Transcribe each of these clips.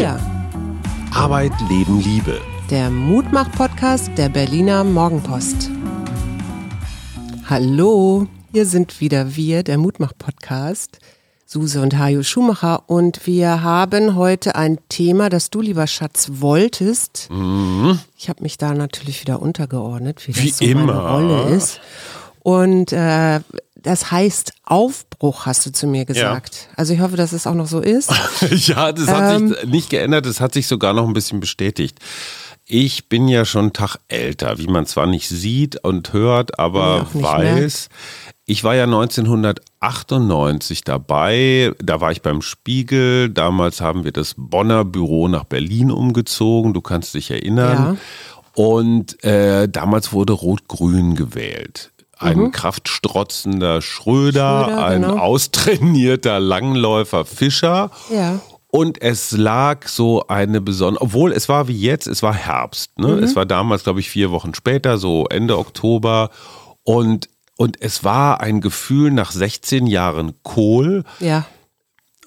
wir. Arbeit, Leben, Liebe. Der Mutmach-Podcast der Berliner Morgenpost. Hallo, hier sind wieder wir, der Mutmach-Podcast. Suse und Hajo Schumacher und wir haben heute ein Thema, das du, lieber Schatz, wolltest. Mhm. Ich habe mich da natürlich wieder untergeordnet, wie das wie so immer. meine Rolle ist. Und äh, das heißt Aufbruch, hast du zu mir gesagt. Ja. Also ich hoffe, dass es auch noch so ist. ja, das hat ähm, sich nicht geändert, es hat sich sogar noch ein bisschen bestätigt. Ich bin ja schon einen Tag älter, wie man zwar nicht sieht und hört, aber weiß. Ich war ja 1998 dabei, da war ich beim Spiegel, damals haben wir das Bonner Büro nach Berlin umgezogen, du kannst dich erinnern. Ja. Und äh, damals wurde Rot-Grün gewählt. Ein mhm. kraftstrotzender Schröder, Schröder ein genau. austrainierter Langläufer Fischer. Ja. Und es lag so eine besondere, obwohl es war wie jetzt, es war Herbst. Ne? Mhm. Es war damals, glaube ich, vier Wochen später, so Ende Oktober. Und und es war ein Gefühl nach 16 Jahren Kohl. Ja.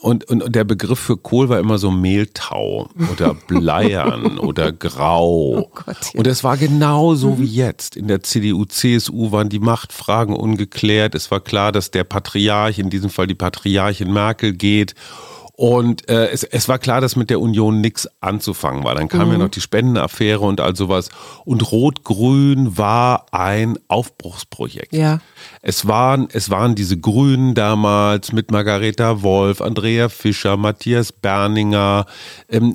Und, und, und der Begriff für Kohl war immer so Mehltau oder Bleiern oder Grau. Oh Gott, ja. Und es war genau so mhm. wie jetzt. In der CDU, CSU waren die Machtfragen ungeklärt. Es war klar, dass der Patriarch, in diesem Fall die Patriarchin Merkel geht. Und äh, es, es war klar, dass mit der Union nichts anzufangen war. Dann kam mhm. ja noch die Spendenaffäre und all sowas. Und Rot-Grün war ein Aufbruchsprojekt. Ja. Es waren, es waren diese Grünen damals mit Margareta Wolf, Andrea Fischer, Matthias Berninger, ähm,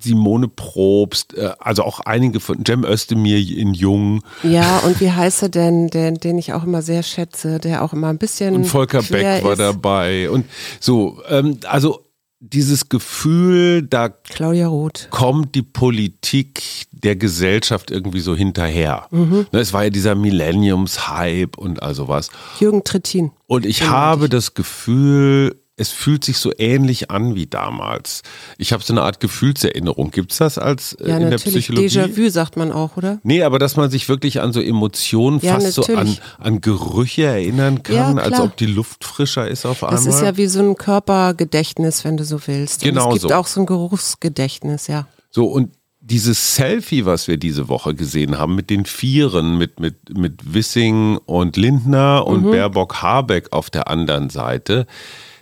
Simone Probst, äh, also auch einige von Cem Özdemir in Jung. Ja, und wie heißt er denn, den, den ich auch immer sehr schätze, der auch immer ein bisschen. Und Volker Beck war ist. dabei. Und so, ähm, also dieses Gefühl, da Claudia Roth. kommt die Politik der Gesellschaft irgendwie so hinterher. Mhm. Ne, es war ja dieser Millenniums-Hype und all sowas. Jürgen Trittin. Und ich habe das Gefühl, es fühlt sich so ähnlich an wie damals. Ich habe so eine Art Gefühlserinnerung. Gibt es das als äh, ja, in der Psychologie? Déjà-vu sagt man auch, oder? Nee, aber dass man sich wirklich an so Emotionen, ja, fast natürlich. so an, an Gerüche erinnern kann, ja, als ob die Luft frischer ist auf einmal. Das ist ja wie so ein Körpergedächtnis, wenn du so willst. Und genau es gibt so. auch so ein Geruchsgedächtnis, ja. So, und dieses Selfie, was wir diese Woche gesehen haben, mit den Vieren, mit, mit, mit Wissing und Lindner und mhm. Baerbock Habeck auf der anderen Seite,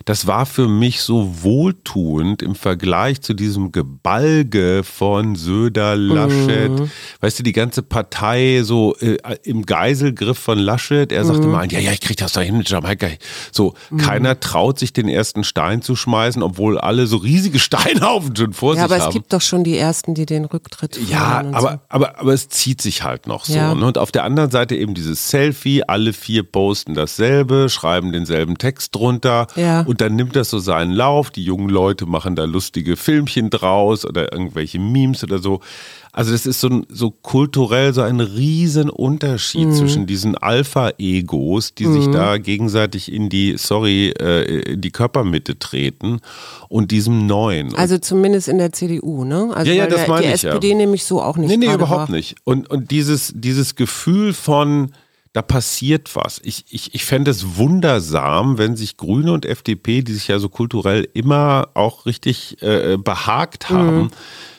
das war für mich so wohltuend im Vergleich zu diesem Gebalge von Söder, Laschet. Mhm. Weißt du, die ganze Partei so äh, im Geiselgriff von Laschet. Er sagte mhm. mal, ja, ja, ich krieg das da hin mit Jamaika. So, mhm. keiner traut sich den ersten Stein zu schmeißen, obwohl alle so riesige Steinhaufen schon vor ja, sich haben. Ja, aber es gibt doch schon die ersten, die den Rücktritt Ja, aber, so. aber, aber es zieht sich halt noch so. Ja. Ne? Und auf der anderen Seite eben dieses Selfie, alle vier posten dasselbe, schreiben denselben Text drunter. Ja. Und und dann nimmt das so seinen Lauf. Die jungen Leute machen da lustige Filmchen draus oder irgendwelche Memes oder so. Also das ist so, so kulturell so ein riesen Unterschied mhm. zwischen diesen Alpha-Egos, die mhm. sich da gegenseitig in die, sorry, äh, in die Körpermitte treten und diesem neuen. Also zumindest in der CDU, ne? Also ja, ja, das meine die ich. Die SPD ja. nämlich so auch nicht. Nee, nee, überhaupt war. nicht. Und, und dieses, dieses Gefühl von, da passiert was. Ich, ich, ich fände es wundersam, wenn sich Grüne und FDP, die sich ja so kulturell immer auch richtig äh, behagt haben, mhm.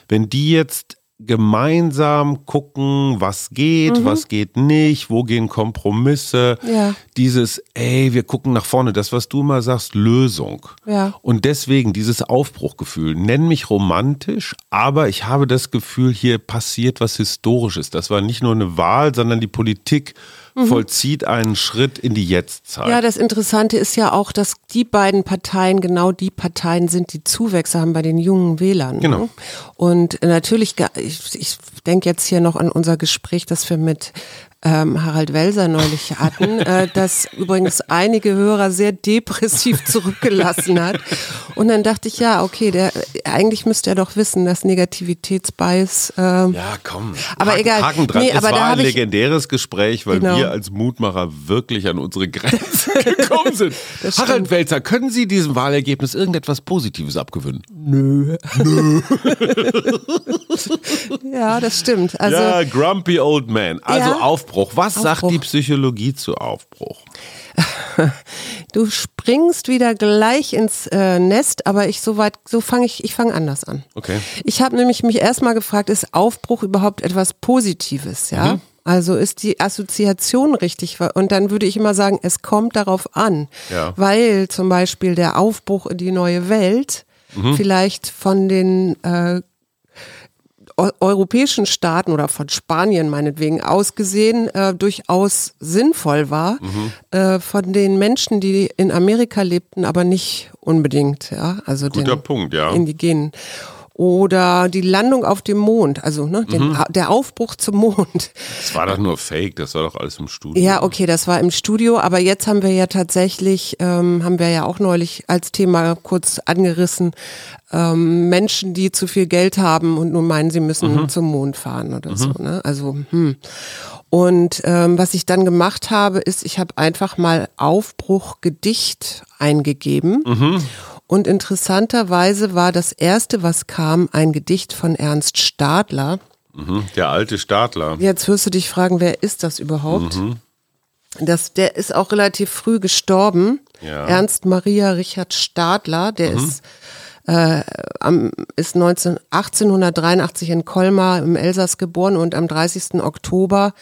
wenn die jetzt gemeinsam gucken, was geht, mhm. was geht nicht, wo gehen Kompromisse. Ja. Dieses, ey, wir gucken nach vorne, das, was du immer sagst, Lösung. Ja. Und deswegen dieses Aufbruchgefühl. Nenn mich romantisch, aber ich habe das Gefühl, hier passiert was Historisches. Das war nicht nur eine Wahl, sondern die Politik mhm. vollzieht einen Schritt in die Jetztzeit. Ja, das Interessante ist ja auch, dass die beiden Parteien genau die Parteien sind, die Zuwächse haben bei den jungen Wählern. Ne? Genau. Und natürlich, ich, ich denke jetzt hier noch an unser Gespräch, das wir mit ähm, Harald Welser neulich hatten, äh, das übrigens einige Hörer sehr depressiv zurückgelassen hat. Und dann dachte ich, ja, okay, der eigentlich müsste er doch wissen, dass Negativitätsbias. Äh, ja, komm. Aber Haken, egal. Haken dran. Nee, es aber war ein legendäres Gespräch, weil genau. wir als Mutmacher wirklich an unsere Grenzen gekommen sind. Harald Welzer, können Sie diesem Wahlergebnis irgendetwas Positives abgewöhnen? Nö. Nö. ja, das stimmt. Also, ja, grumpy old man. Also ja. auf Aufbruch. Was Aufbruch. sagt die Psychologie zu Aufbruch? du springst wieder gleich ins äh, Nest, aber ich soweit, so fange ich, ich fange anders an. Okay. Ich habe nämlich mich erstmal gefragt, ist Aufbruch überhaupt etwas Positives, ja? Mhm. Also ist die Assoziation richtig? Und dann würde ich immer sagen, es kommt darauf an, ja. weil zum Beispiel der Aufbruch in die neue Welt mhm. vielleicht von den äh, europäischen Staaten oder von Spanien meinetwegen ausgesehen äh, durchaus sinnvoll war, mhm. äh, von den Menschen, die in Amerika lebten, aber nicht unbedingt, ja, also Guter den Punkt, ja. Indigenen oder die Landung auf dem Mond, also ne, den, mhm. der Aufbruch zum Mond. Das war doch nur Fake, das war doch alles im Studio. Ja, okay, das war im Studio, aber jetzt haben wir ja tatsächlich, ähm, haben wir ja auch neulich als Thema kurz angerissen, ähm, Menschen, die zu viel Geld haben und nun meinen, sie müssen mhm. zum Mond fahren oder mhm. so. Ne? Also hm. Und ähm, was ich dann gemacht habe, ist, ich habe einfach mal Aufbruch Gedicht eingegeben. Mhm. Und interessanterweise war das erste, was kam, ein Gedicht von Ernst Stadler. Mhm, der alte Stadler. Jetzt wirst du dich fragen, wer ist das überhaupt? Mhm. Das, der ist auch relativ früh gestorben. Ja. Ernst Maria Richard Stadler, der mhm. ist, äh, am, ist 19, 1883 in Colmar im Elsass geboren und am 30. Oktober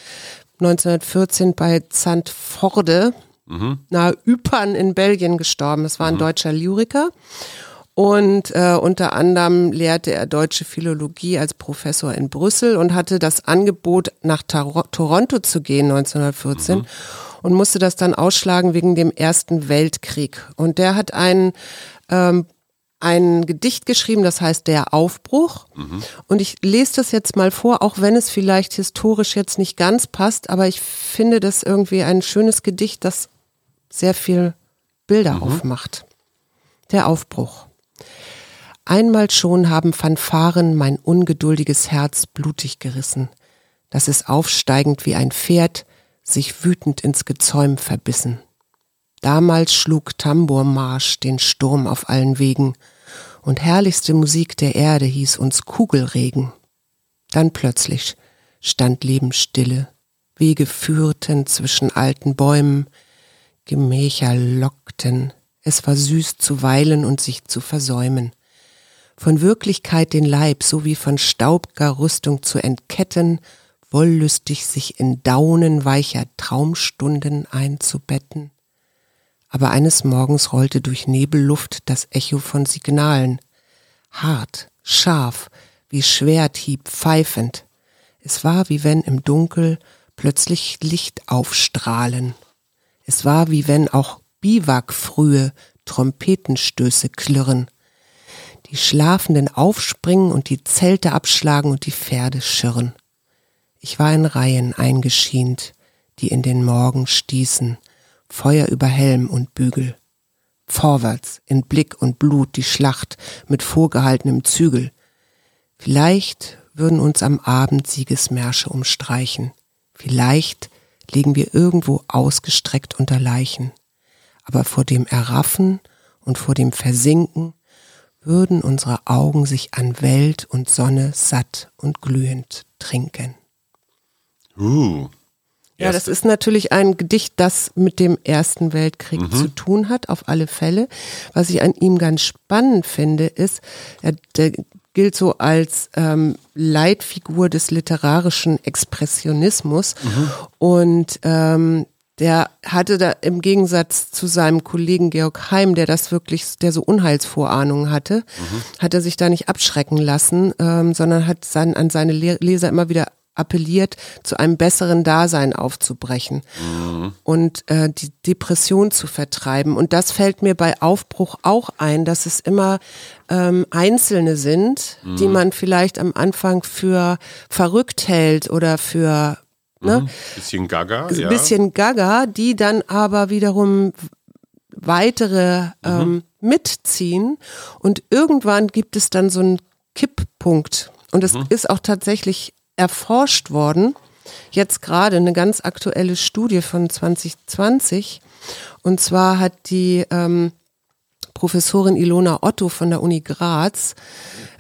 1914 bei Zandvoorde mhm. nahe Ypern in Belgien gestorben. Das war ein mhm. deutscher Lyriker. Und äh, unter anderem lehrte er deutsche Philologie als Professor in Brüssel und hatte das Angebot, nach Tar Toronto zu gehen 1914 mhm. und musste das dann ausschlagen wegen dem Ersten Weltkrieg. Und der hat ein, ähm, ein Gedicht geschrieben, das heißt Der Aufbruch. Mhm. Und ich lese das jetzt mal vor, auch wenn es vielleicht historisch jetzt nicht ganz passt, aber ich finde das irgendwie ein schönes Gedicht, das sehr viel Bilder mhm. aufmacht. Der Aufbruch. Einmal schon haben Fanfaren mein ungeduldiges Herz blutig gerissen, dass es aufsteigend wie ein Pferd sich wütend ins Gezäum verbissen. Damals schlug Tambourmarsch den Sturm auf allen Wegen, und herrlichste Musik der Erde hieß uns Kugelregen. Dann plötzlich stand Lebensstille, Wege führten zwischen alten Bäumen, Gemächer lockten, es war süß zu weilen und sich zu versäumen. Von Wirklichkeit den Leib sowie von staubger Rüstung zu entketten, wollüstig sich in Daunen weicher Traumstunden einzubetten. Aber eines Morgens rollte durch Nebelluft das Echo von Signalen, hart, scharf, wie Schwerthieb pfeifend. Es war, wie wenn im Dunkel plötzlich Licht aufstrahlen es war, wie wenn auch Biwakfrühe Trompetenstöße klirren. Die Schlafenden aufspringen und die Zelte abschlagen und die Pferde schirren. Ich war in Reihen eingeschient, die in den Morgen stießen, Feuer über Helm und Bügel. Vorwärts, in Blick und Blut die Schlacht mit vorgehaltenem Zügel. Vielleicht würden uns am Abend Siegesmärsche umstreichen. Vielleicht liegen wir irgendwo ausgestreckt unter Leichen. Aber vor dem Erraffen und vor dem Versinken würden unsere Augen sich an Welt und Sonne satt und glühend trinken. Uh. Ja, das ist natürlich ein Gedicht, das mit dem Ersten Weltkrieg mhm. zu tun hat, auf alle Fälle. Was ich an ihm ganz spannend finde, ist, er, gilt so als ähm, Leitfigur des literarischen Expressionismus. Mhm. Und ähm, der hatte da im Gegensatz zu seinem Kollegen Georg Heim, der das wirklich, der so Unheilsvorahnungen hatte, mhm. hat er sich da nicht abschrecken lassen, ähm, sondern hat sein, an seine Leser immer wieder appelliert, zu einem besseren Dasein aufzubrechen mhm. und äh, die Depression zu vertreiben. Und das fällt mir bei Aufbruch auch ein, dass es immer ähm, Einzelne sind, mhm. die man vielleicht am Anfang für verrückt hält oder für ne, mhm. bisschen Gaga, ja. bisschen Gaga, die dann aber wiederum weitere mhm. ähm, mitziehen und irgendwann gibt es dann so einen Kipppunkt. Und es mhm. ist auch tatsächlich erforscht worden. Jetzt gerade eine ganz aktuelle Studie von 2020. Und zwar hat die ähm, Professorin Ilona Otto von der Uni Graz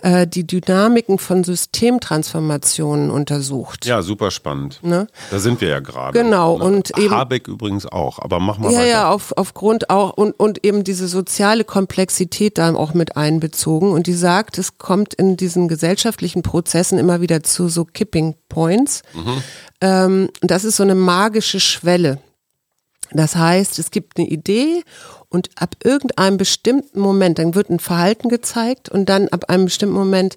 äh, die Dynamiken von Systemtransformationen untersucht. Ja, super spannend. Ne? Da sind wir ja gerade. Genau. Ne? Und eben, Habeck übrigens auch, aber mach mal ja, weiter. Ja, auf, aufgrund auch und, und eben diese soziale Komplexität da auch mit einbezogen. Und die sagt, es kommt in diesen gesellschaftlichen Prozessen immer wieder zu so Kipping Points. Mhm. Ähm, das ist so eine magische Schwelle. Das heißt, es gibt eine Idee und ab irgendeinem bestimmten Moment, dann wird ein Verhalten gezeigt und dann ab einem bestimmten Moment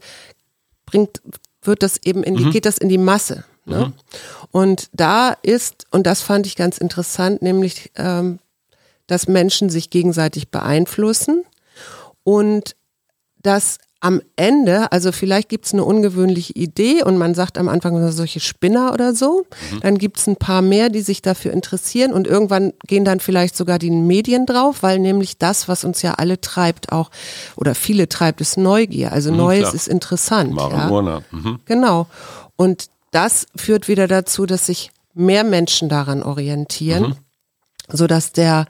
bringt, wird das eben in die, mhm. geht das in die Masse. Ne? Mhm. Und da ist, und das fand ich ganz interessant, nämlich, ähm, dass Menschen sich gegenseitig beeinflussen und dass am Ende, also vielleicht gibt es eine ungewöhnliche Idee und man sagt am Anfang solche Spinner oder so, mhm. dann gibt es ein paar mehr, die sich dafür interessieren und irgendwann gehen dann vielleicht sogar die Medien drauf, weil nämlich das, was uns ja alle treibt, auch oder viele treibt, ist Neugier. Also mhm, Neues klar. ist interessant. Ja? Mhm. Genau. Und das führt wieder dazu, dass sich mehr Menschen daran orientieren, mhm. so dass der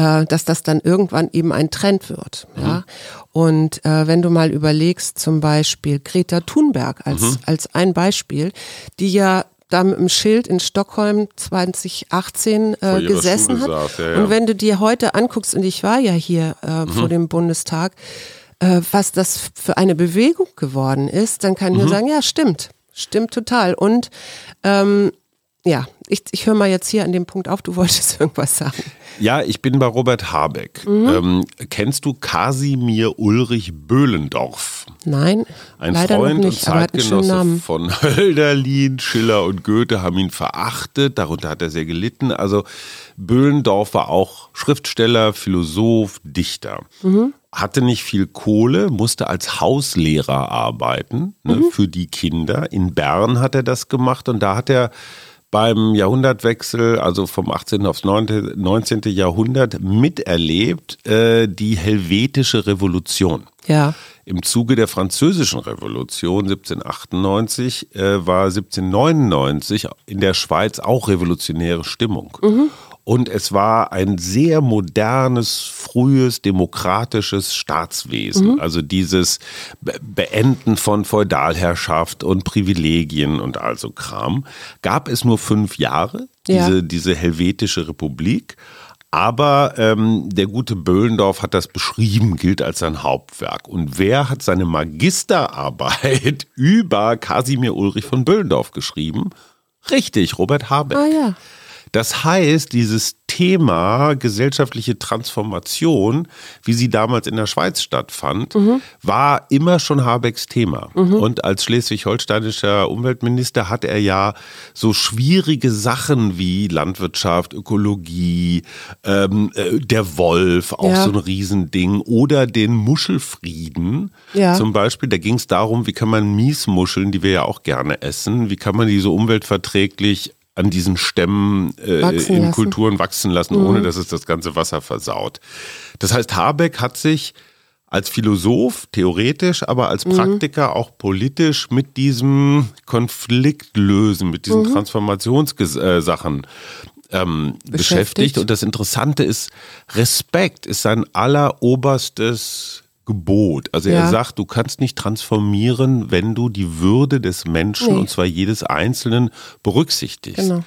äh, dass das dann irgendwann eben ein Trend wird. Mhm. Ja? Und äh, wenn du mal überlegst, zum Beispiel Greta Thunberg als, mhm. als ein Beispiel, die ja da mit dem Schild in Stockholm 2018 äh, gesessen Schule hat. Saß, ja, ja. Und wenn du dir heute anguckst, und ich war ja hier äh, mhm. vor dem Bundestag, äh, was das für eine Bewegung geworden ist, dann kann ich nur mhm. sagen, ja, stimmt. Stimmt total. Und ähm, ja, ich, ich höre mal jetzt hier an dem Punkt auf, du wolltest irgendwas sagen. Ja, ich bin bei Robert Habeck. Mhm. Ähm, kennst du Kasimir Ulrich Böhlendorf? Nein, ein Freund nicht, und Zeitgenosse von Hölderlin, Schiller und Goethe haben ihn verachtet, darunter hat er sehr gelitten. Also Böhlendorf war auch Schriftsteller, Philosoph, Dichter. Mhm. Hatte nicht viel Kohle, musste als Hauslehrer arbeiten ne, mhm. für die Kinder. In Bern hat er das gemacht und da hat er beim Jahrhundertwechsel, also vom 18. aufs 19. Jahrhundert, miterlebt äh, die helvetische Revolution. Ja. Im Zuge der Französischen Revolution 1798 äh, war 1799 in der Schweiz auch revolutionäre Stimmung. Mhm. Und es war ein sehr modernes, frühes, demokratisches Staatswesen. Mhm. Also dieses Beenden von Feudalherrschaft und Privilegien und also Kram. Gab es nur fünf Jahre, diese, ja. diese helvetische Republik. Aber ähm, der gute Böhlendorf hat das beschrieben, gilt als sein Hauptwerk. Und wer hat seine Magisterarbeit über Kasimir Ulrich von Böhlendorf geschrieben? Richtig, Robert Habeck. Ah ja. Das heißt, dieses Thema gesellschaftliche Transformation, wie sie damals in der Schweiz stattfand, mhm. war immer schon Habecks Thema. Mhm. Und als schleswig-holsteinischer Umweltminister hat er ja so schwierige Sachen wie Landwirtschaft, Ökologie, ähm, äh, der Wolf, auch ja. so ein Riesending, oder den Muschelfrieden ja. zum Beispiel. Da ging es darum, wie kann man Miesmuscheln, die wir ja auch gerne essen, wie kann man die so umweltverträglich an diesen Stämmen äh, in lassen. Kulturen wachsen lassen, mhm. ohne dass es das ganze Wasser versaut. Das heißt, Habeck hat sich als Philosoph theoretisch, aber als mhm. Praktiker mhm. auch politisch mit diesem Konfliktlösen, mit diesen mhm. Transformationssachen ähm, beschäftigt. beschäftigt. Und das Interessante ist, Respekt ist sein alleroberstes Gebot. Also ja. er sagt, du kannst nicht transformieren, wenn du die Würde des Menschen, nee. und zwar jedes Einzelnen, berücksichtigst. Genau.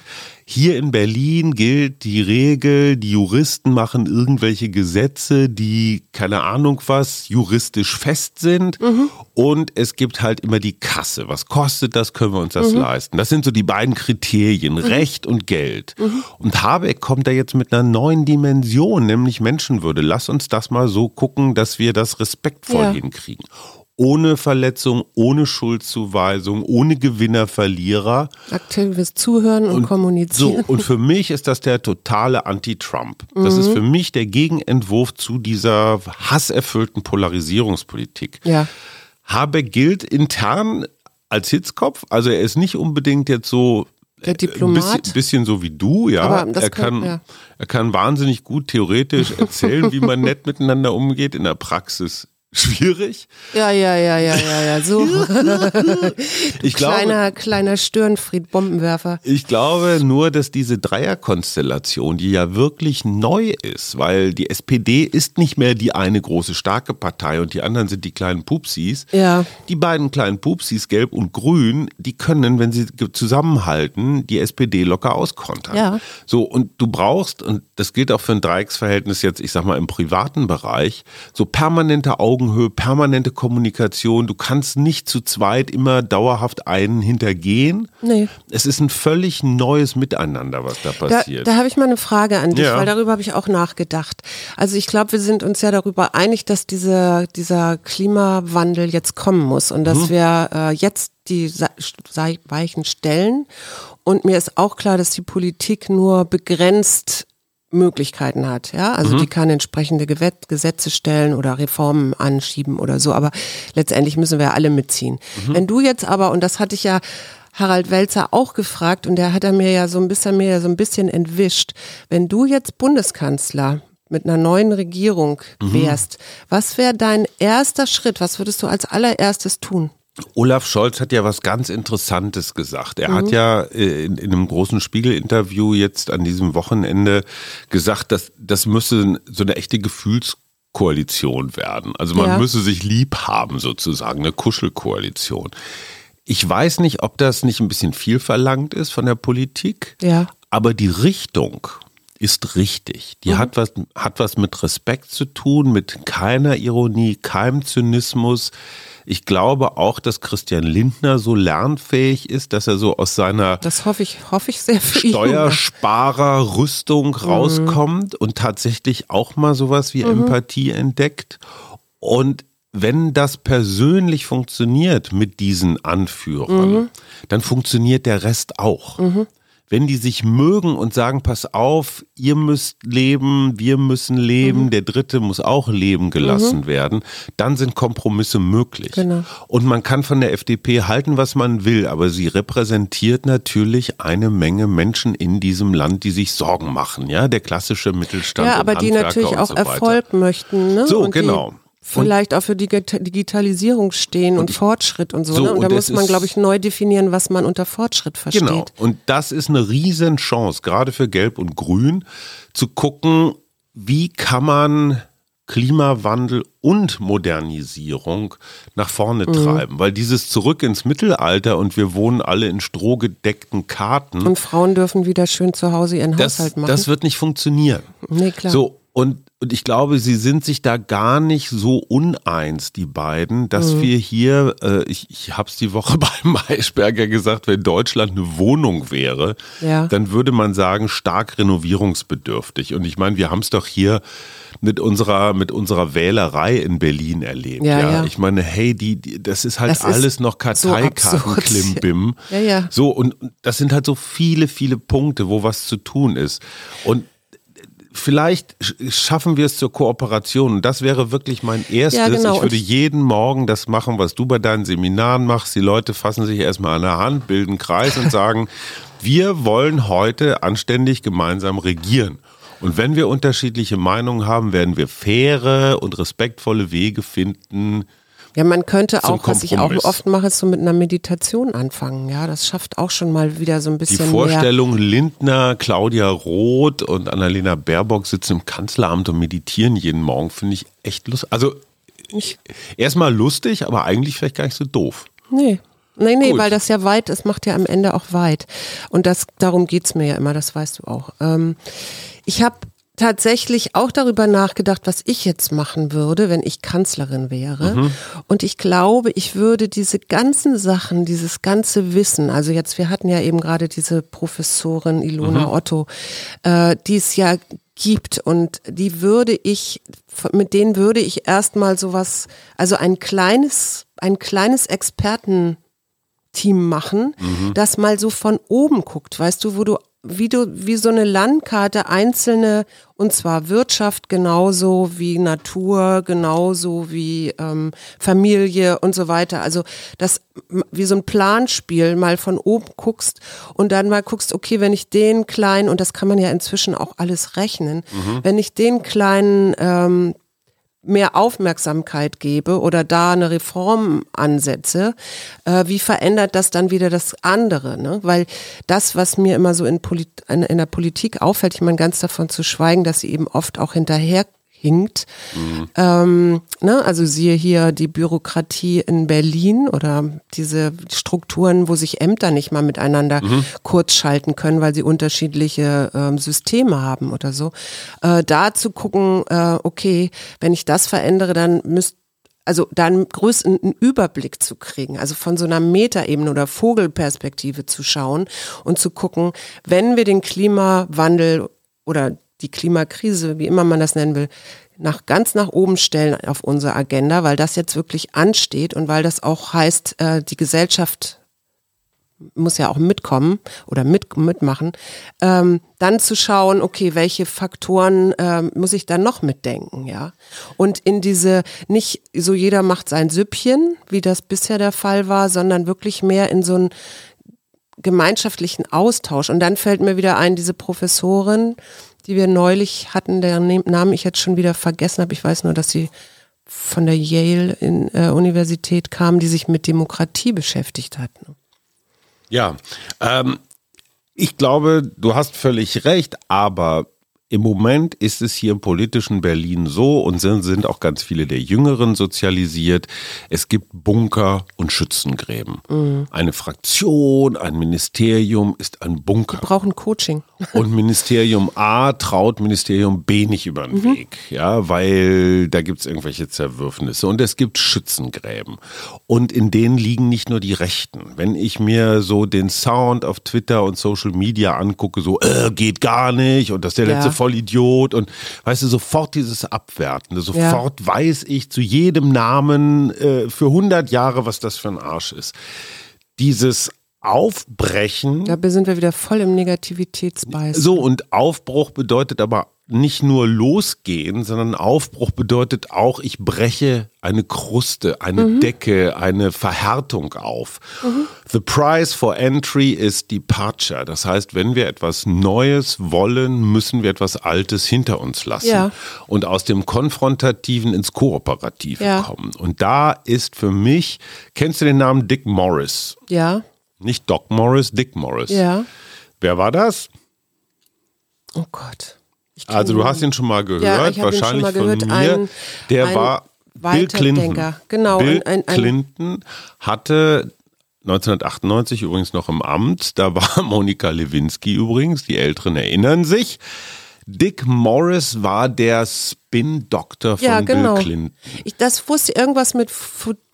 Hier in Berlin gilt die Regel, die Juristen machen irgendwelche Gesetze, die, keine Ahnung was, juristisch fest sind. Mhm. Und es gibt halt immer die Kasse. Was kostet das? Können wir uns das mhm. leisten? Das sind so die beiden Kriterien, mhm. Recht und Geld. Mhm. Und Habeck kommt da jetzt mit einer neuen Dimension, nämlich Menschenwürde. Lass uns das mal so gucken, dass wir das respektvoll ja. hinkriegen ohne Verletzung, ohne Schuldzuweisung, ohne Gewinner, Verlierer. Aktives Zuhören und, und Kommunizieren. So, und für mich ist das der totale Anti-Trump. Das mhm. ist für mich der Gegenentwurf zu dieser hasserfüllten Polarisierungspolitik. Ja. Habeck gilt intern als Hitzkopf, also er ist nicht unbedingt jetzt so der Diplomat. Ein bisschen, bisschen, so wie du, ja. er, kann, ja. er kann wahnsinnig gut theoretisch erzählen, wie man nett miteinander umgeht. In der Praxis schwierig. Ja, ja, ja, ja, ja, ja, so. ich kleiner, glaube, kleiner Störenfried, Bombenwerfer. Ich glaube nur, dass diese Dreierkonstellation, die ja wirklich neu ist, weil die SPD ist nicht mehr die eine große starke Partei und die anderen sind die kleinen Pupsis. Ja. Die beiden kleinen Pupsis, Gelb und Grün, die können, wenn sie zusammenhalten, die SPD locker auskontern. Ja. So, und du brauchst, und das gilt auch für ein Dreiecksverhältnis jetzt, ich sag mal, im privaten Bereich, so permanente Augen Augenhöhe, permanente Kommunikation. Du kannst nicht zu zweit immer dauerhaft einen hintergehen. Nee. Es ist ein völlig neues Miteinander, was da passiert. Da, da habe ich mal eine Frage an dich, ja. weil darüber habe ich auch nachgedacht. Also ich glaube, wir sind uns ja darüber einig, dass dieser, dieser Klimawandel jetzt kommen muss und dass mhm. wir äh, jetzt die Weichen stellen. Und mir ist auch klar, dass die Politik nur begrenzt Möglichkeiten hat. Ja, also mhm. die kann entsprechende Gesetze stellen oder Reformen anschieben oder so. Aber letztendlich müssen wir alle mitziehen. Mhm. Wenn du jetzt aber, und das hatte ich ja Harald Welzer auch gefragt und der hat er mir ja so ein bisschen mir so ein bisschen entwischt. Wenn du jetzt Bundeskanzler mit einer neuen Regierung mhm. wärst, mhm. was wäre dein erster Schritt? Was würdest du als allererstes tun? Olaf Scholz hat ja was ganz Interessantes gesagt. Er mhm. hat ja äh, in, in, einem großen Spiegel-Interview jetzt an diesem Wochenende gesagt, dass das müsse so eine echte Gefühlskoalition werden. Also man ja. müsse sich lieb haben sozusagen, eine Kuschelkoalition. Ich weiß nicht, ob das nicht ein bisschen viel verlangt ist von der Politik, ja. aber die Richtung ist richtig. Die mhm. hat, was, hat was mit Respekt zu tun, mit keiner Ironie, keinem Zynismus. Ich glaube auch, dass Christian Lindner so lernfähig ist, dass er so aus seiner das hoffe ich, hoffe ich sehr für Steuersparer-Rüstung mhm. rauskommt und tatsächlich auch mal sowas wie mhm. Empathie entdeckt. Und wenn das persönlich funktioniert mit diesen Anführern, mhm. dann funktioniert der Rest auch. Mhm wenn die sich mögen und sagen, pass auf, ihr müsst leben, wir müssen leben, mhm. der Dritte muss auch leben gelassen mhm. werden, dann sind Kompromisse möglich. Genau. Und man kann von der FDP halten, was man will, aber sie repräsentiert natürlich eine Menge Menschen in diesem Land, die sich Sorgen machen, ja, der klassische Mittelstand. Ja, aber die natürlich auch so Erfolg möchten. Ne? So, und genau vielleicht auch für die Digitalisierung stehen und, und Fortschritt und so. so ne? Und, und da muss man, glaube ich, neu definieren, was man unter Fortschritt versteht. Genau. Und das ist eine Riesenchance, gerade für Gelb und Grün, zu gucken, wie kann man Klimawandel und Modernisierung nach vorne mhm. treiben, weil dieses Zurück ins Mittelalter und wir wohnen alle in strohgedeckten Karten. Und Frauen dürfen wieder schön zu Hause ihren das, Haushalt machen. Das wird nicht funktionieren. Nee, klar. So, und und ich glaube, sie sind sich da gar nicht so uneins, die beiden, dass mhm. wir hier, äh, ich, ich habe es die Woche bei Maischberger gesagt, wenn Deutschland eine Wohnung wäre, ja. dann würde man sagen, stark renovierungsbedürftig. Und ich meine, wir haben es doch hier mit unserer, mit unserer Wählerei in Berlin erlebt. Ja, ja. ja. Ich meine, hey, die, die das ist halt das alles ist noch Karteikartenklimbim. So ja, ja. So, und das sind halt so viele, viele Punkte, wo was zu tun ist. Und vielleicht schaffen wir es zur Kooperation. Und das wäre wirklich mein erstes. Ja, genau. Ich würde jeden Morgen das machen, was du bei deinen Seminaren machst. Die Leute fassen sich erstmal an der Hand, bilden einen Kreis und sagen, wir wollen heute anständig gemeinsam regieren. Und wenn wir unterschiedliche Meinungen haben, werden wir faire und respektvolle Wege finden, ja, man könnte auch, was ich auch oft mache, so mit einer Meditation anfangen. Ja, das schafft auch schon mal wieder so ein bisschen. Die Vorstellung, mehr. Lindner, Claudia Roth und Annalena Baerbock sitzen im Kanzleramt und meditieren jeden Morgen, finde ich echt lustig. Also erstmal lustig, aber eigentlich vielleicht gar nicht so doof. Nee. Nee, nee, Gut. weil das ja weit ist, macht ja am Ende auch weit. Und das, darum geht's mir ja immer, das weißt du auch. Ähm, ich habe tatsächlich auch darüber nachgedacht, was ich jetzt machen würde, wenn ich Kanzlerin wäre. Mhm. Und ich glaube, ich würde diese ganzen Sachen, dieses ganze Wissen, also jetzt, wir hatten ja eben gerade diese Professorin Ilona mhm. Otto, äh, die es ja gibt und die würde ich, mit denen würde ich erstmal sowas, also ein kleines, ein kleines Experten Team machen, mhm. das mal so von oben guckt, weißt du, wo du wie du, wie so eine Landkarte einzelne, und zwar Wirtschaft genauso wie Natur, genauso wie ähm, Familie und so weiter. Also das wie so ein Planspiel mal von oben guckst und dann mal guckst, okay, wenn ich den kleinen, und das kann man ja inzwischen auch alles rechnen, mhm. wenn ich den kleinen ähm, mehr Aufmerksamkeit gebe oder da eine Reform ansetze, äh, wie verändert das dann wieder das andere? Ne? Weil das, was mir immer so in, Polit in, in der Politik auffällt, ich meine ganz davon zu schweigen, dass sie eben oft auch hinterher hinkt. Mhm. Ähm, ne, also siehe hier die Bürokratie in Berlin oder diese Strukturen, wo sich Ämter nicht mal miteinander mhm. kurzschalten können, weil sie unterschiedliche ähm, Systeme haben oder so. Äh, da zu gucken, äh, okay, wenn ich das verändere, dann müsste also da einen größeren Überblick zu kriegen, also von so einer Metaebene oder Vogelperspektive zu schauen und zu gucken, wenn wir den Klimawandel oder die Klimakrise, wie immer man das nennen will, nach ganz nach oben stellen auf unsere Agenda, weil das jetzt wirklich ansteht und weil das auch heißt, äh, die Gesellschaft muss ja auch mitkommen oder mit, mitmachen, ähm, dann zu schauen, okay, welche Faktoren ähm, muss ich dann noch mitdenken, ja? Und in diese, nicht so jeder macht sein Süppchen, wie das bisher der Fall war, sondern wirklich mehr in so einen gemeinschaftlichen Austausch. Und dann fällt mir wieder ein, diese Professorin, die wir neulich hatten, deren Namen ich jetzt schon wieder vergessen habe. Ich weiß nur, dass sie von der Yale in, äh, Universität kam, die sich mit Demokratie beschäftigt hat. Ne? Ja, ähm, ich glaube, du hast völlig recht, aber im Moment ist es hier im politischen Berlin so und sind, sind auch ganz viele der Jüngeren sozialisiert. Es gibt Bunker und Schützengräben. Mhm. Eine Fraktion, ein Ministerium ist ein Bunker. Wir brauchen Coaching. Und Ministerium A traut Ministerium B nicht über den mhm. Weg, ja, weil da gibt es irgendwelche Zerwürfnisse. Und es gibt Schützengräben. Und in denen liegen nicht nur die Rechten. Wenn ich mir so den Sound auf Twitter und Social Media angucke, so, äh, geht gar nicht und das ist der ja. letzte Vollidiot und weißt du, sofort dieses Abwertende, sofort ja. weiß ich zu jedem Namen äh, für 100 Jahre, was das für ein Arsch ist. Dieses Aufbrechen. Da sind wir wieder voll im Negativitätsbeiß. So, und Aufbruch bedeutet aber nicht nur losgehen, sondern Aufbruch bedeutet auch, ich breche eine Kruste, eine mhm. Decke, eine Verhärtung auf. Mhm. The price for entry is departure. Das heißt, wenn wir etwas Neues wollen, müssen wir etwas Altes hinter uns lassen ja. und aus dem Konfrontativen ins Kooperative ja. kommen. Und da ist für mich, kennst du den Namen Dick Morris? Ja. Nicht Doc Morris, Dick Morris. Ja. Wer war das? Oh Gott. Also du hast ihn schon mal gehört, ja, wahrscheinlich mal gehört. von mir. Ein, der ein war Bill Clinton. Genau. Bill ein, ein, Clinton hatte 1998 übrigens noch im Amt. Da war Monika Lewinsky übrigens. Die Älteren erinnern sich. Dick Morris war der Spin-Doktor von ja, genau. Bill Clinton. Ich, das wusste irgendwas mit,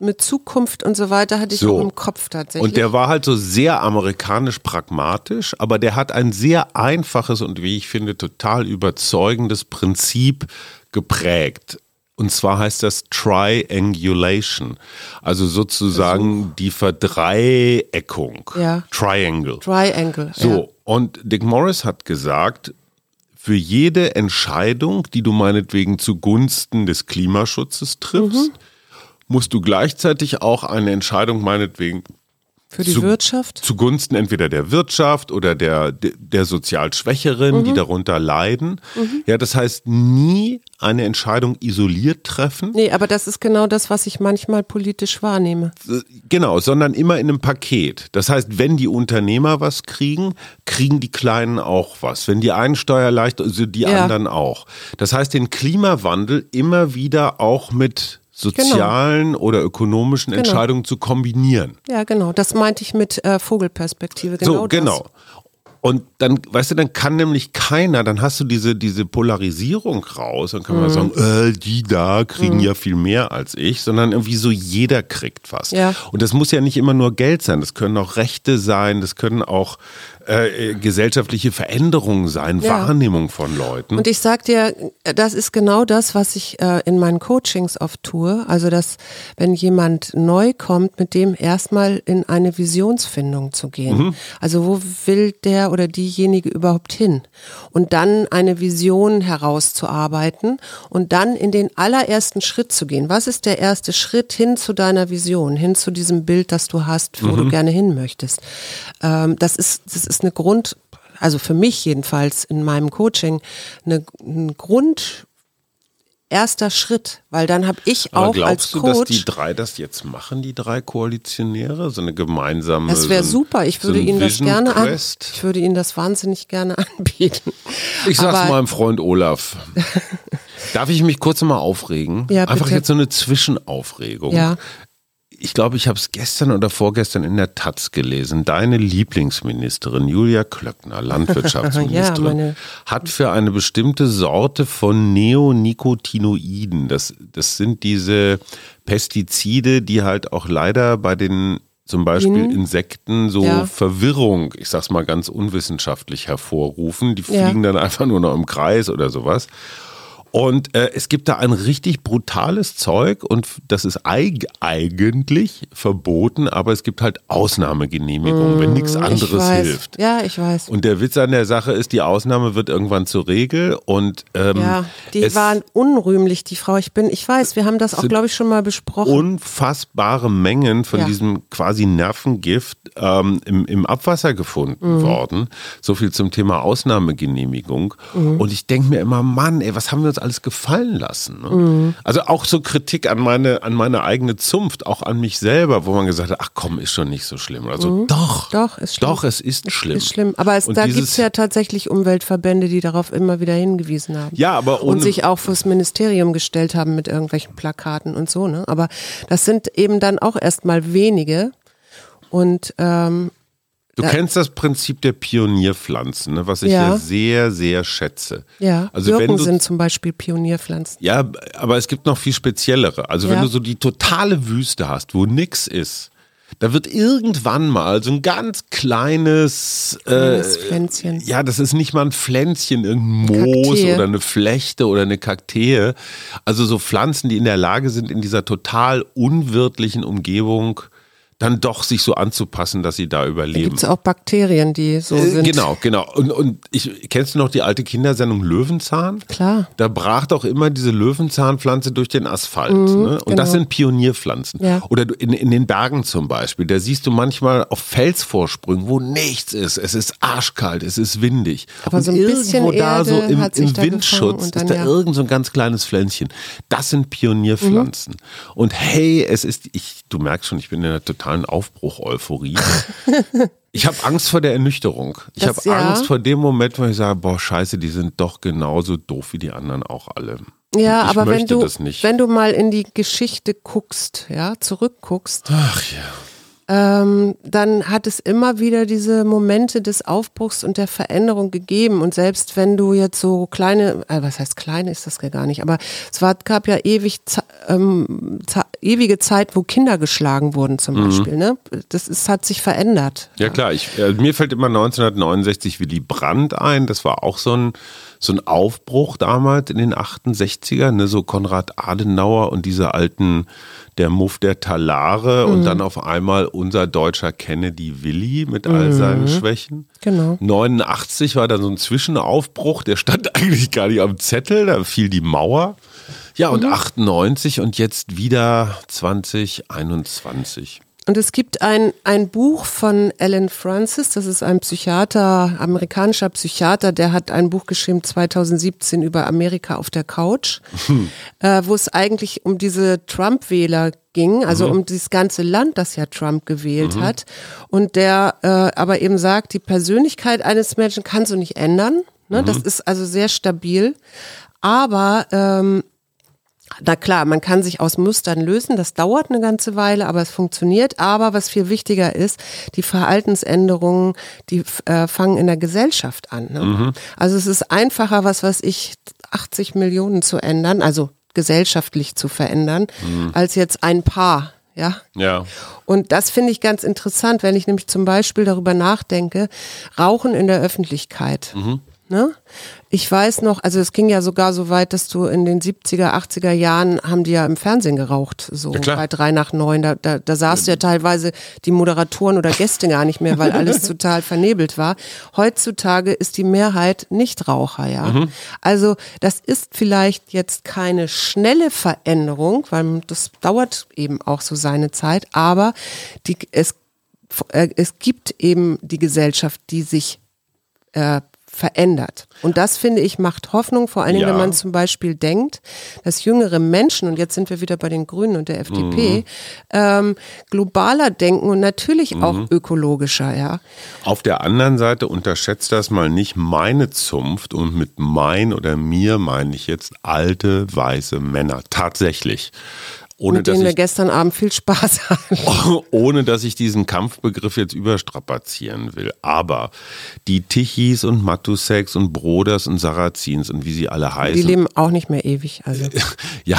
mit Zukunft und so weiter, hatte ich so. auch im Kopf tatsächlich. Und der war halt so sehr amerikanisch pragmatisch, aber der hat ein sehr einfaches und wie ich finde total überzeugendes Prinzip geprägt. Und zwar heißt das Triangulation. Also sozusagen also. die Verdreieckung. Ja. Triangle. Triangle. So. Ja. Und Dick Morris hat gesagt, für jede Entscheidung, die du meinetwegen zugunsten des Klimaschutzes triffst, mhm. musst du gleichzeitig auch eine Entscheidung meinetwegen für die zu, Wirtschaft? Zugunsten entweder der Wirtschaft oder der, der sozial Schwächeren, mhm. die darunter leiden. Mhm. Ja, das heißt, nie eine Entscheidung isoliert treffen. Nee, aber das ist genau das, was ich manchmal politisch wahrnehme. Genau, sondern immer in einem Paket. Das heißt, wenn die Unternehmer was kriegen, kriegen die Kleinen auch was. Wenn die einen Steuer leicht, also die ja. anderen auch. Das heißt, den Klimawandel immer wieder auch mit sozialen genau. oder ökonomischen genau. Entscheidungen zu kombinieren. Ja, genau. Das meinte ich mit äh, Vogelperspektive. Genau so, genau. Das. Und dann, weißt du, dann kann nämlich keiner, dann hast du diese, diese Polarisierung raus, dann kann man mhm. sagen, äh, die da kriegen mhm. ja viel mehr als ich, sondern irgendwie so jeder kriegt was. Ja. Und das muss ja nicht immer nur Geld sein, das können auch Rechte sein, das können auch äh, gesellschaftliche Veränderungen sein, ja. Wahrnehmung von Leuten. Und ich sag dir, das ist genau das, was ich äh, in meinen Coachings oft tue. Also, dass wenn jemand neu kommt, mit dem erstmal in eine Visionsfindung zu gehen. Mhm. Also, wo will der oder diejenige überhaupt hin? Und dann eine Vision herauszuarbeiten und dann in den allerersten Schritt zu gehen. Was ist der erste Schritt hin zu deiner Vision, hin zu diesem Bild, das du hast, wo mhm. du gerne hin möchtest? Ähm, das ist, das ist eine Grund, also für mich jedenfalls in meinem Coaching, eine, eine Grund, erster Schritt, weil dann habe ich Aber auch glaubst als du, Coach. dass die drei das jetzt machen, die drei Koalitionäre? So eine gemeinsame. das wäre so ein- super. Ich so würde ein Ihnen das Vision gerne an, ich würde Ihnen das wahnsinnig gerne anbieten. Ich sag's Aber- meinem Freund Olaf. Darf ich mich kurz mal aufregen? Ja, Einfach bitte. jetzt so eine Zwischenaufregung. Ja. Ich glaube, ich habe es gestern oder vorgestern in der Taz gelesen. Deine Lieblingsministerin Julia Klöckner, Landwirtschaftsministerin, Ja, hat für eine bestimmte Sorte von Neonicotinoiden, das, das sind diese Pestizide, die halt auch leider bei den zum Beispiel? Insekten so Ja. Verwirrung, ich sag's mal ganz unwissenschaftlich hervorrufen. Die Ja. fliegen dann einfach nur noch im Kreis oder sowas. Und äh, es gibt da ein richtig brutales Zeug und das ist eig eigentlich verboten, aber es gibt halt Ausnahmegenehmigungen, wenn nichts ich anderes hilft. Ja, ich weiß. Und der Witz an der Sache ist, die Ausnahme wird irgendwann zur Regel und ähm, ja, die waren unrühmlich, die Frau. Ich bin, ich weiß, wir haben das auch, glaube ich, schon mal besprochen. unfassbare Mengen von Ja. diesem quasi Nervengift ähm, im, im Abwasser gefunden Mhm. worden. So viel zum Thema Ausnahmegenehmigung. Mhm. Und ich denke mir immer, Mann, ey, was haben wir uns alles gefallen lassen? Ne? Mhm. Also auch so Kritik an meine, an meine eigene Zunft, auch an mich selber, wo man gesagt hat, ach komm, ist schon nicht so schlimm. Also doch, Mhm. Doch, ist schlimm. doch, es ist schlimm. Ist schlimm. Aber es, da gibt es ja tatsächlich Umweltverbände, die darauf immer wieder hingewiesen haben. Ja, aber ohne, und sich auch fürs Ministerium gestellt haben mit irgendwelchen Plakaten und so. Ne? Aber das sind eben dann auch erstmal wenige. Und ähm, Du kennst das Prinzip der Pionierpflanzen, ne, was ich ja. Ja. sehr, sehr schätze. ja, Also wenn Birken du sind zum Beispiel Pionierpflanzen. Ja, aber es gibt noch viel speziellere. Also wenn Ja. du so die totale Wüste hast, wo nix ist, da wird irgendwann mal so ein ganz kleines, Kleines äh, Pflänzchen. ja, das ist nicht mal ein Pflänzchen, irgendein Moos Kaktee. oder eine Flechte oder eine Kaktee. Also so Pflanzen, die in der Lage sind, in dieser total unwirtlichen Umgebung dann doch sich so anzupassen, dass sie da Da überleben. gibt es auch Bakterien, die so Äh, sind. Genau, genau. Und, und ich, kennst du noch die alte Kindersendung Löwenzahn? Klar. Da brach doch immer diese Löwenzahnpflanze durch den Asphalt. ne? Und das genau. sind Pionierpflanzen. Ja. Oder in, in den Bergen zum Beispiel, da siehst du manchmal auf Felsvorsprüngen, wo nichts ist. Es ist arschkalt, es ist windig. Aber und so ein bisschen irgendwo da so im, im da Windschutz dann, ist da ja. irgend so ein ganz kleines Pflänzchen. Das sind Pionierpflanzen. Mhm. Und hey, es ist, ich, du merkst schon, ich bin in einer totalen Aufbruch-Euphorie. Ich habe Angst vor der Ernüchterung. Ich habe ja. Angst vor dem Moment, wo ich sage, boah, scheiße, die sind doch genauso doof wie die anderen auch alle. Ja, aber wenn du, das nicht. wenn du mal in die Geschichte guckst, ja, zurückguckst, Ach ja. Ähm, dann hat es immer wieder diese Momente des Aufbruchs und der Veränderung gegeben. Und selbst wenn du jetzt so kleine, äh, was heißt kleine ist das ja gar nicht, aber es war, gab ja ewig, ähm, ewige Zeit, wo Kinder geschlagen wurden zum Mhm. Beispiel. Ne? Das ist, hat sich verändert. Ja klar, ich, äh, mir fällt immer 1969 Willy Brandt ein. Das war auch so ein, so ein Aufbruch damals in den 68ern, ne? so Konrad Adenauer und diese alten, der Muff der Talare Mhm. und dann auf einmal unser deutscher Kennedy Willy mit all seinen Schwächen. Genau. 89 war dann so ein Zwischenaufbruch, der stand eigentlich gar nicht am Zettel, da fiel die Mauer. Ja, und 98 und jetzt wieder 2021. Und es gibt ein, ein Buch von Alan Francis, das ist ein Psychiater, amerikanischer Psychiater, der hat ein Buch geschrieben 2017 über Amerika auf der Couch, äh, wo es eigentlich um diese Trump-Wähler ging, also um dieses ganze Land, das ja Trump gewählt hat. Und der äh, aber eben sagt, die Persönlichkeit eines Menschen kannst du nicht ändern. Ne? Das ist also sehr stabil. Aber ähm, na klar, man kann sich aus Mustern lösen, das dauert eine ganze Weile, aber es funktioniert. Aber was viel wichtiger ist, die Verhaltensänderungen, die äh, fangen in der Gesellschaft an. Ne? Also es ist einfacher, was weiß ich, 80 Millionen zu ändern, also gesellschaftlich zu verändern, als jetzt ein Paar. Ja, Ja. und das finde ich ganz interessant, wenn ich nämlich zum Beispiel darüber nachdenke, Rauchen in der Öffentlichkeit. Ne? Ich weiß noch, also es ging ja sogar so weit, dass du in den 70er, 80er Jahren haben die ja im Fernsehen geraucht, so Ja, bei drei nach neun. Da, da, da saß ja teilweise die Moderatoren oder Gäste gar nicht mehr, weil alles total vernebelt war. Heutzutage ist die Mehrheit Nichtraucher, ja. Also das ist vielleicht jetzt keine schnelle Veränderung, weil das dauert eben auch so seine Zeit, aber die, es, äh, es gibt eben die Gesellschaft, die sich äh, verändert. Und das finde ich macht Hoffnung, vor allen Dingen, ja. wenn man zum Beispiel denkt, dass jüngere Menschen, und jetzt sind wir wieder bei den Grünen und der FDP, mhm. ähm, globaler denken und natürlich mhm. auch ökologischer, ja. Auf der anderen Seite unterschätzt das mal nicht meine Zunft und mit mein oder mir meine ich jetzt alte weiße Männer. Tatsächlich. Ohne, mit denen wir gestern Abend viel Spaß hatten. Ohne dass ich diesen Kampfbegriff jetzt überstrapazieren will. Aber die Tichys und Matuseks und Broders und Sarazins und wie sie alle heißen. Die leben auch nicht mehr ewig. Also. Ja,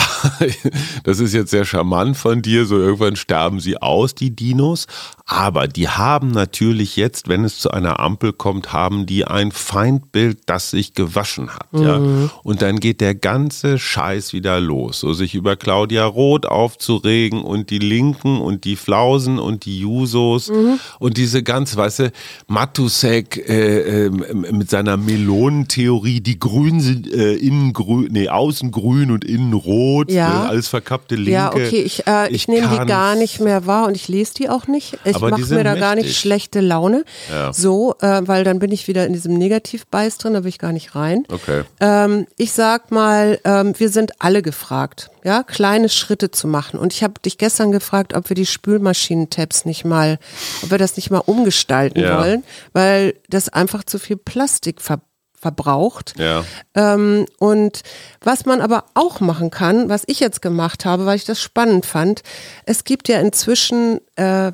das ist jetzt sehr charmant von dir. So irgendwann sterben sie aus, die Dinos. Aber die haben natürlich jetzt, wenn es zu einer Ampel kommt, haben die ein Feindbild, das sich gewaschen hat. Mhm. Ja? Und dann geht der ganze Scheiß wieder los. So sich über Claudia Roth aufzuregen und die Linken und die Flausen und die Jusos mhm. und diese ganz, weißt du, Matusek äh, äh, mit seiner Melonentheorie, die Grünen sind äh, innen grün, nee, außen grün und innen rot, ja. äh, alles verkappte Linke. Ja, okay, ich, äh, ich, ich nehme die gar nicht mehr wahr und ich lese die auch nicht. Ich mache mir da mächtig. gar nicht schlechte Laune. Ja. So, äh, weil dann bin ich wieder in diesem Negativbeiß drin, da will ich gar nicht rein. Okay. Ähm, ich sag mal, ähm, wir sind alle gefragt ja, kleine Schritte zu machen. Und ich habe dich gestern gefragt, ob wir die Spülmaschinentabs nicht mal, ob wir das nicht mal umgestalten ja. wollen, weil das einfach zu viel Plastik ver verbraucht. Ja. Ähm, und was man aber auch machen kann, was ich jetzt gemacht habe, weil ich das spannend fand, es gibt ja inzwischen äh,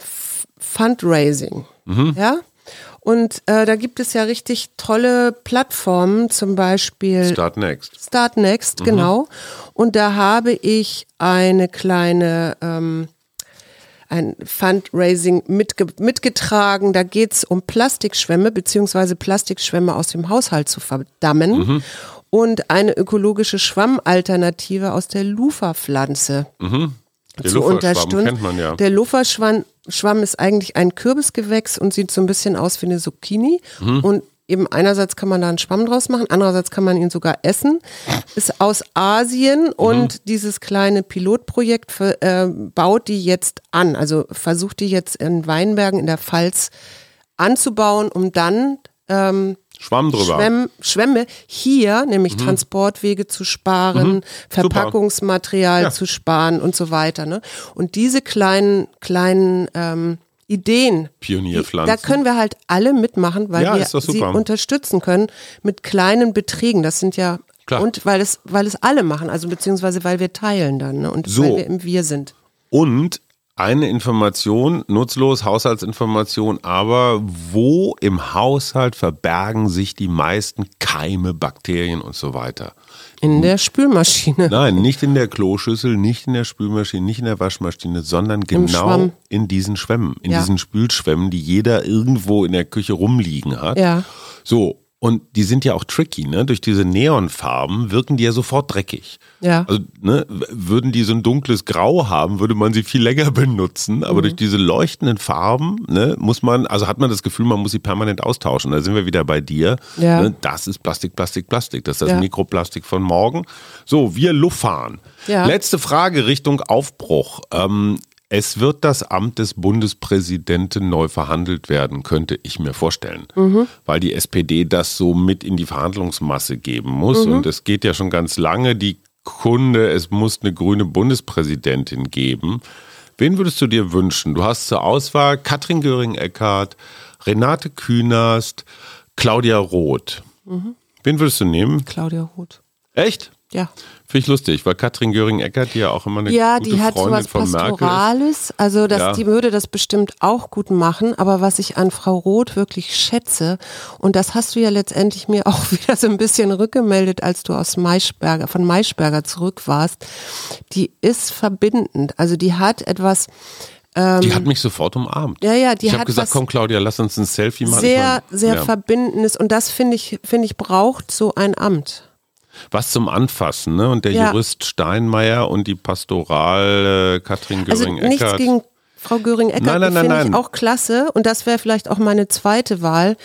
Fundraising. Mhm. Ja. Und äh, da gibt es ja richtig tolle Plattformen, zum Beispiel Start Next. Start Next, mhm. genau. Und da habe ich eine kleine ähm, ein Fundraising mitge mitgetragen. Da geht es um Plastikschwämme beziehungsweise Plastikschwämme aus dem Haushalt zu verdammen. Mhm. Und eine ökologische Schwammalternative aus der Luferpflanze. Mhm der zu unterstützen. Kennt man ja. Der Lufferschwamm Schwamm ist eigentlich ein Kürbisgewächs und sieht so ein bisschen aus wie eine Zucchini. Mhm. Und eben einerseits kann man da einen Schwamm draus machen, andererseits kann man ihn sogar essen. Ist aus Asien mhm. und dieses kleine Pilotprojekt für, äh, baut die jetzt an. Also versucht die jetzt in Weinbergen in der Pfalz anzubauen, um dann ähm, Schwamm drüber. Schwemm, Schwämme hier, nämlich mhm. Transportwege zu sparen, mhm. Verpackungsmaterial ja. zu sparen und so weiter. Ne? Und diese kleinen, kleinen ähm, Ideen, Pionierpflanzen. da können wir halt alle mitmachen, weil ja, wir sie unterstützen können mit kleinen Beträgen. Das sind ja Klar. und weil es, weil es alle machen, also beziehungsweise weil wir teilen dann ne? und so. weil wir im Wir sind. Und eine Information, nutzlos, Haushaltsinformation, aber wo im Haushalt verbergen sich die meisten Keime, Bakterien und so weiter? In der Spülmaschine. Nein, nicht in der Kloschüssel, nicht in der Spülmaschine, nicht in der Waschmaschine, sondern genau in diesen Schwämmen, in ja. diesen Spülschwämmen, die jeder irgendwo in der Küche rumliegen hat. Ja. So, und die sind ja auch tricky, ne? Durch diese Neonfarben wirken die ja sofort dreckig. Ja. Also, ne, würden die so ein dunkles Grau haben, würde man sie viel länger benutzen. Aber mhm. durch diese leuchtenden Farben, ne, muss man, also hat man das Gefühl, man muss sie permanent austauschen. Da sind wir wieder bei dir. Ja. Ne? Das ist Plastik, Plastik, Plastik. Das ist das ja. Mikroplastik von morgen. So, wir Luftfahren. Ja. Letzte Frage Richtung Aufbruch. Ähm, es wird das Amt des Bundespräsidenten neu verhandelt werden, könnte ich mir vorstellen, mhm. weil die SPD das so mit in die Verhandlungsmasse geben muss. Mhm. Und es geht ja schon ganz lange die Kunde, es muss eine grüne Bundespräsidentin geben. Wen würdest du dir wünschen? Du hast zur Auswahl Katrin Göring-Eckardt, Renate Künast, Claudia Roth. Mhm. Wen würdest du nehmen? Claudia Roth. Echt? Ja. Finde ich lustig, weil Katrin Göring-Eckert, die ja auch immer eine ja, gute die hat Freundin sowas von Pastorales, also das, ja. die würde das bestimmt auch gut machen, aber was ich an Frau Roth wirklich schätze, und das hast du ja letztendlich mir auch wieder so ein bisschen rückgemeldet, als du aus Maischberger, von Maischberger zurück warst, die ist verbindend, also die hat etwas, ähm, die hat mich sofort umarmt. Ja, ja, die ich habe gesagt, komm Claudia, lass uns ein Selfie machen. Sehr, sehr ja. verbindendes und das finde ich, finde ich braucht so ein Amt was zum Anfassen, ne? Und der ja. Jurist Steinmeier und die Pastoral äh, Katrin Göring-Eckert. Also nichts gegen Frau Göring-Eckert finde ich auch klasse und das wäre vielleicht auch meine zweite Wahl.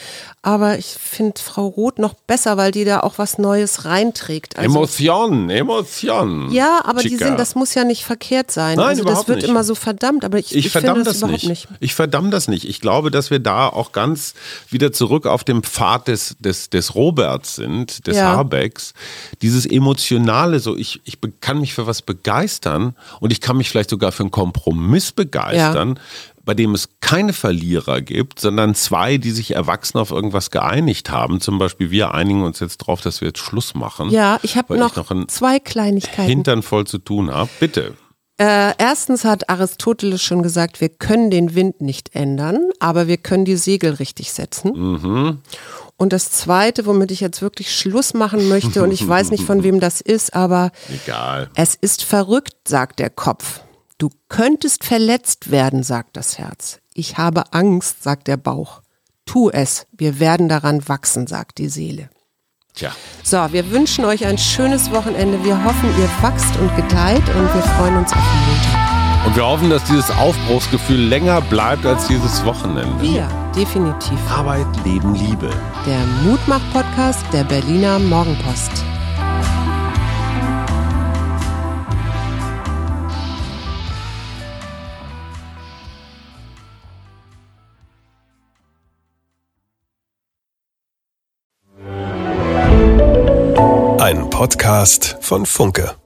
Aber ich finde Frau Roth noch besser, weil die da auch was Neues reinträgt. Also, Emotionen, Emotionen. Ja, aber die sind, das muss ja nicht verkehrt sein. Nein, also das wird nicht. immer so verdammt, aber ich, ich, ich verdamm finde das, das überhaupt nicht. nicht. Ich verdamm das nicht. Ich glaube, dass wir da auch ganz wieder zurück auf dem Pfad des, des, des Roberts sind, des Ja. Habecks. Dieses Emotionale, so ich, ich kann mich für was begeistern und ich kann mich vielleicht sogar für einen Kompromiss begeistern. Bei dem es keine Verlierer gibt, sondern zwei, die sich erwachsen auf irgendwas geeinigt haben. Zum Beispiel wir einigen uns jetzt drauf, dass wir jetzt Schluss machen. Ja, ich habe noch, ich noch zwei Kleinigkeiten. Hintern voll zu tun habe. Bitte. Äh, erstens hat Aristoteles schon gesagt, wir können den Wind nicht ändern, aber wir können die Segel richtig setzen. Mhm. Und das Zweite, womit ich jetzt wirklich Schluss machen möchte, und ich weiß nicht, von wem das ist, aber Egal. es ist verrückt, sagt der Kopf. Du könntest verletzt werden, sagt das Herz. Ich habe Angst, sagt der Bauch. Tu es, wir werden daran wachsen, sagt die Seele. Tja. So, wir wünschen euch ein schönes Wochenende. Wir hoffen, ihr wachst und gedeiht und wir freuen uns auf Montag. Und wir hoffen, dass dieses Aufbruchsgefühl länger bleibt als dieses Wochenende. Ja, definitiv. Arbeit, Leben, Liebe. Der Mutmach-Podcast der Berliner Morgenpost. Podcast von Funke.